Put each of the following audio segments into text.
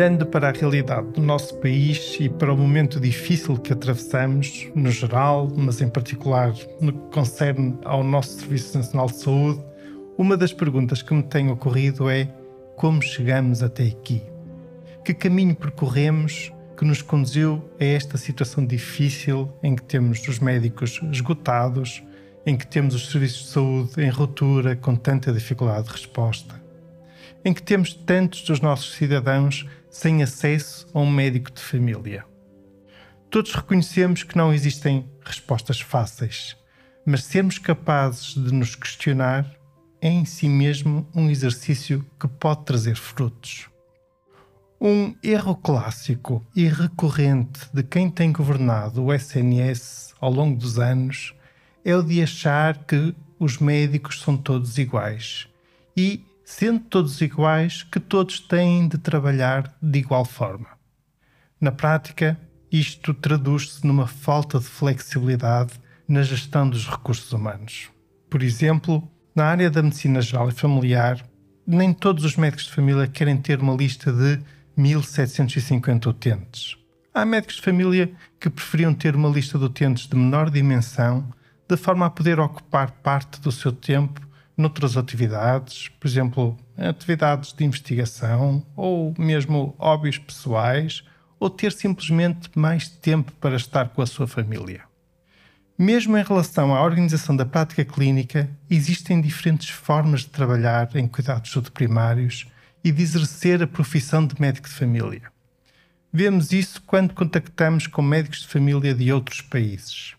Olhando para a realidade do nosso país e para o momento difícil que atravessamos, no geral, mas em particular no que concerne ao nosso Serviço Nacional de Saúde, uma das perguntas que me tem ocorrido é como chegamos até aqui? Que caminho percorremos que nos conduziu a esta situação difícil em que temos os médicos esgotados, em que temos os serviços de saúde em ruptura com tanta dificuldade de resposta? em que temos tantos dos nossos cidadãos sem acesso a um médico de família. Todos reconhecemos que não existem respostas fáceis, mas sermos capazes de nos questionar é em si mesmo um exercício que pode trazer frutos. Um erro clássico e recorrente de quem tem governado o SNS ao longo dos anos é o de achar que os médicos são todos iguais e sendo todos iguais, que todos têm de trabalhar de igual forma. Na prática, isto traduz-se numa falta de flexibilidade na gestão dos recursos humanos. Por exemplo, na área da medicina geral e familiar, nem todos os médicos de família querem ter uma lista de 1750 utentes. Há médicos de família que preferiam ter uma lista de utentes de menor dimensão, de forma a poder ocupar parte do seu tempo noutras atividades, por exemplo, atividades de investigação ou mesmo hobbies pessoais, ou ter simplesmente mais tempo para estar com a sua família. Mesmo em relação à organização da prática clínica, existem diferentes formas de trabalhar em cuidados primários e de exercer a profissão de médico de família. Vemos isso quando contactamos com médicos de família de outros países.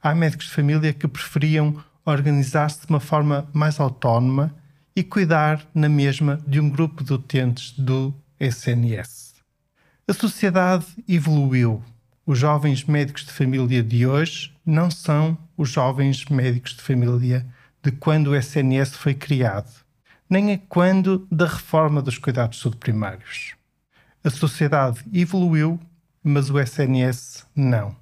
Há médicos de família que preferiam organizar-se de uma forma mais autónoma e cuidar na mesma de um grupo de utentes do SNS. A sociedade evoluiu. Os jovens médicos de família de hoje não são os jovens médicos de família de quando o SNS foi criado, nem é quando da reforma dos cuidados de saúde primários. A sociedade evoluiu, mas o SNS não.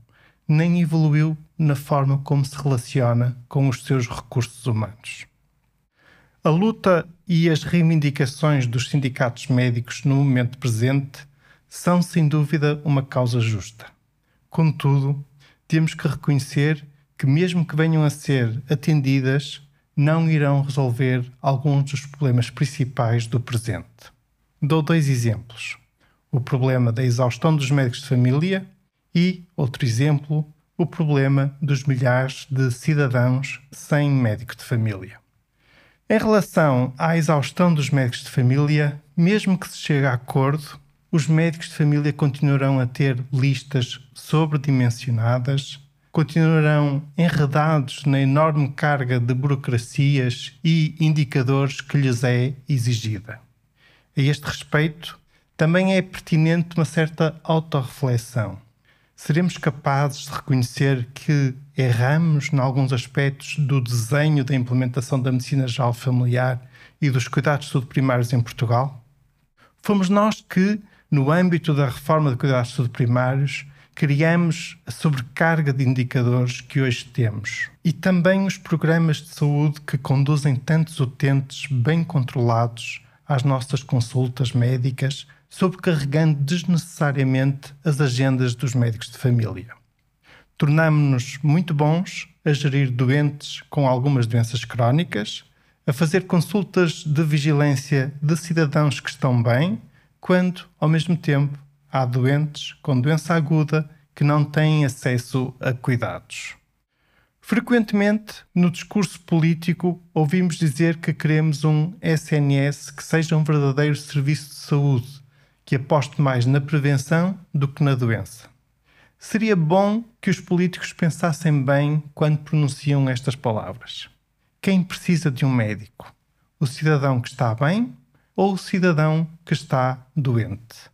Nem evoluiu na forma como se relaciona com os seus recursos humanos. A luta e as reivindicações dos sindicatos médicos no momento presente são sem dúvida uma causa justa. Contudo, temos que reconhecer que, mesmo que venham a ser atendidas, não irão resolver alguns dos problemas principais do presente. Dou dois exemplos: o problema da exaustão dos médicos de família e, outro exemplo, o problema dos milhares de cidadãos sem médico de família. Em relação à exaustão dos médicos de família, mesmo que se chegue a acordo, os médicos de família continuarão a ter listas sobredimensionadas, continuarão enredados na enorme carga de burocracias e indicadores que lhes é exigida. A este respeito, também é pertinente uma certa autorreflexão seremos capazes de reconhecer que erramos em alguns aspectos do desenho da implementação da medicina geral familiar e dos cuidados de saúde primários em Portugal? Fomos nós que, no âmbito da reforma de cuidados de saúde primários, criamos a sobrecarga de indicadores que hoje temos e também os programas de saúde que conduzem tantos utentes bem controlados às nossas consultas médicas sobrecarregando desnecessariamente as agendas dos médicos de família. Tornamo-nos muito bons a gerir doentes com algumas doenças crónicas, a fazer consultas de vigilância de cidadãos que estão bem, quando, ao mesmo tempo, há doentes com doença aguda que não têm acesso a cuidados. Frequentemente, no discurso político, ouvimos dizer que queremos um SNS que seja um verdadeiro serviço de saúde, que aposte mais na prevenção do que na doença. Seria bom que os políticos pensassem bem quando pronunciam estas palavras. quem precisa de um médico? O cidadão que está bem ou o cidadão que está doente?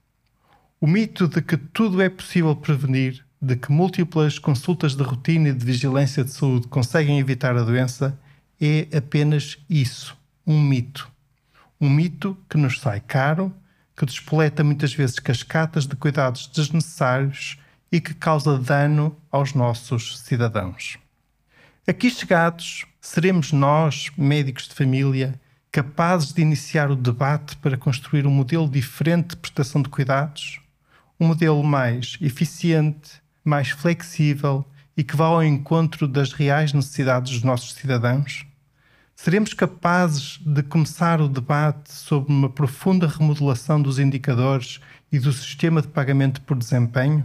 O mito de que tudo é possível prevenir, de que múltiplas consultas de rotina e de vigilância de saúde conseguem evitar a doença, é apenas isso, um mito. Um mito que nos sai caro, que despoleta muitas vezes cascatas de cuidados desnecessários e que causa dano aos nossos cidadãos. Aqui chegados, seremos nós, médicos de família, capazes de iniciar o debate para construir um modelo diferente de prestação de cuidados? Um modelo mais eficiente, mais flexível e que vá ao encontro das reais necessidades dos nossos cidadãos? Seremos capazes de começar o debate sobre uma profunda remodelação dos indicadores e do sistema de pagamento por desempenho?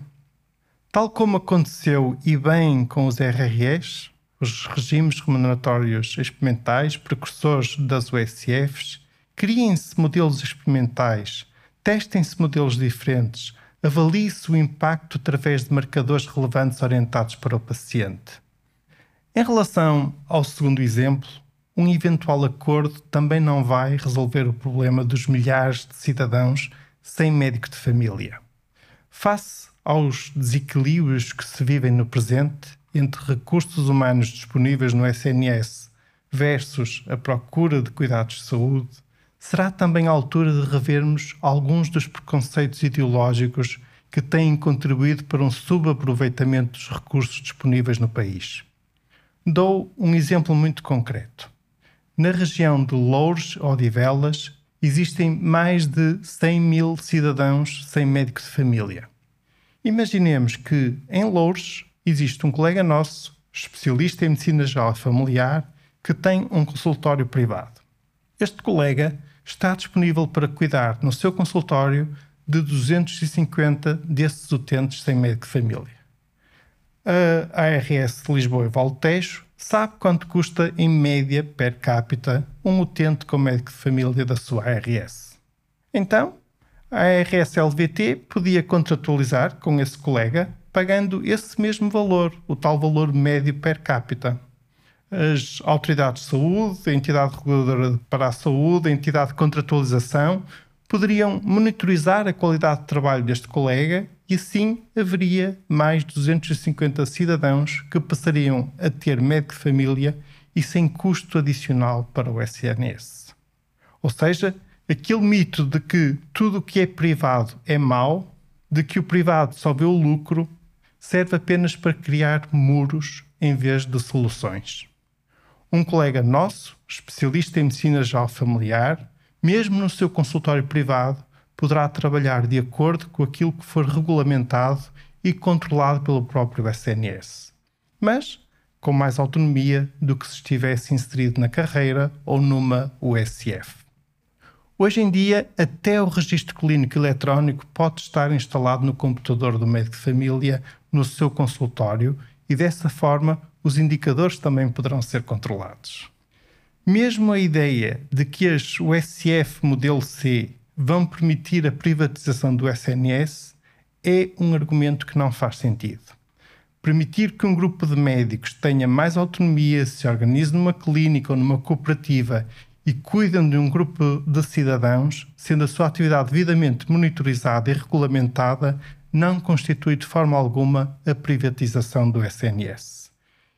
Tal como aconteceu e bem com os RRS, os regimes remuneratórios experimentais, precursores das USFs, criem-se modelos experimentais, testem-se modelos diferentes, avalie-se o impacto através de marcadores relevantes orientados para o paciente. Em relação ao segundo exemplo, um eventual acordo também não vai resolver o problema dos milhares de cidadãos sem médico de família. Face aos desequilíbrios que se vivem no presente, entre recursos humanos disponíveis no SNS versus a procura de cuidados de saúde, será também a altura de revermos alguns dos preconceitos ideológicos que têm contribuído para um subaproveitamento dos recursos disponíveis no país. Dou um exemplo muito concreto. Na região de Louros ou Odivelas, existem mais de 100 mil cidadãos sem médico de família. Imaginemos que em Louros existe um colega nosso, especialista em medicina geral familiar, que tem um consultório privado. Este colega está disponível para cuidar no seu consultório de 250 desses utentes sem médico de família. A ARS de Lisboa e Valtejo sabe quanto custa em média per capita um utente com médico de família da sua ARS. Então, a ARS LVT podia contratualizar com esse colega pagando esse mesmo valor, o tal valor médio per capita. As autoridades de saúde, a entidade reguladora para a saúde, a entidade de contratualização, poderiam monitorizar a qualidade de trabalho deste colega e assim haveria mais 250 cidadãos que passariam a ter médico de família e sem custo adicional para o SNS. Ou seja, aquele mito de que tudo o que é privado é mau, de que o privado só vê o lucro, serve apenas para criar muros em vez de soluções. Um colega nosso, especialista em medicina geral familiar, mesmo no seu consultório privado, poderá trabalhar de acordo com aquilo que for regulamentado e controlado pelo próprio SNS, mas com mais autonomia do que se estivesse inserido na carreira ou numa USF. Hoje em dia, até o registro clínico eletrónico pode estar instalado no computador do médico de família no seu consultório e dessa forma os indicadores também poderão ser controlados. Mesmo a ideia de que as USF modelo C vão permitir a privatização do SNS é um argumento que não faz sentido. Permitir que um grupo de médicos tenha mais autonomia, se organize numa clínica ou numa cooperativa e cuidam de um grupo de cidadãos, sendo a sua atividade devidamente monitorizada e regulamentada, não constitui de forma alguma a privatização do SNS.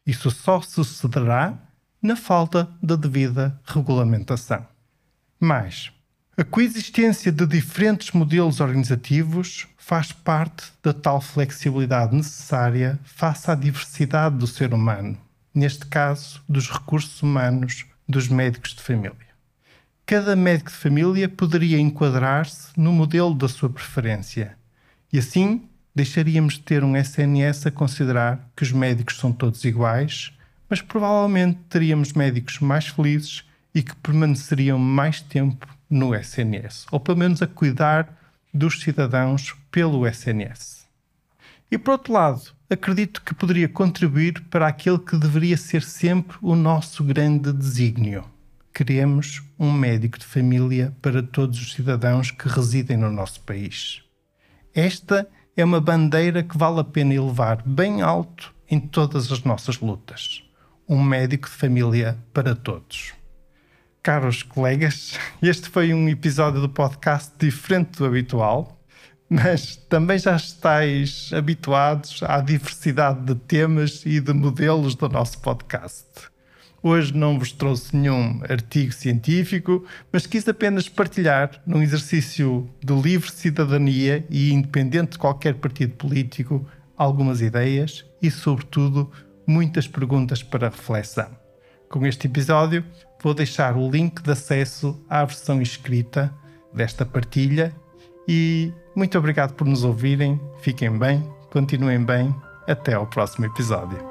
Isso só sucederá na falta da devida regulamentação. Mas a coexistência de diferentes modelos organizativos faz parte da tal flexibilidade necessária face à diversidade do ser humano, neste caso, dos recursos humanos dos médicos de família. Cada médico de família poderia enquadrar-se no modelo da sua preferência e assim deixaríamos de ter um SNS a considerar que os médicos são todos iguais, mas provavelmente teríamos médicos mais felizes e que permaneceriam mais tempo no SNS, ou pelo menos a cuidar dos cidadãos pelo SNS. E por outro lado, acredito que poderia contribuir para aquele que deveria ser sempre o nosso grande desígnio. Queremos um médico de família para todos os cidadãos que residem no nosso país. Esta é uma bandeira que vale a pena elevar bem alto em todas as nossas lutas. um médico de família para todos. Caros colegas, este foi um episódio do podcast diferente do habitual, mas também já estáis habituados à diversidade de temas e de modelos do nosso podcast. Hoje não vos trouxe nenhum artigo científico, mas quis apenas partilhar, num exercício de livre cidadania e independente de qualquer partido político, algumas ideias e, sobretudo, muitas perguntas para reflexão. Com este episódio, vou deixar o link de acesso à versão escrita desta partilha e muito obrigado por nos ouvirem. Fiquem bem, continuem bem. Até ao próximo episódio.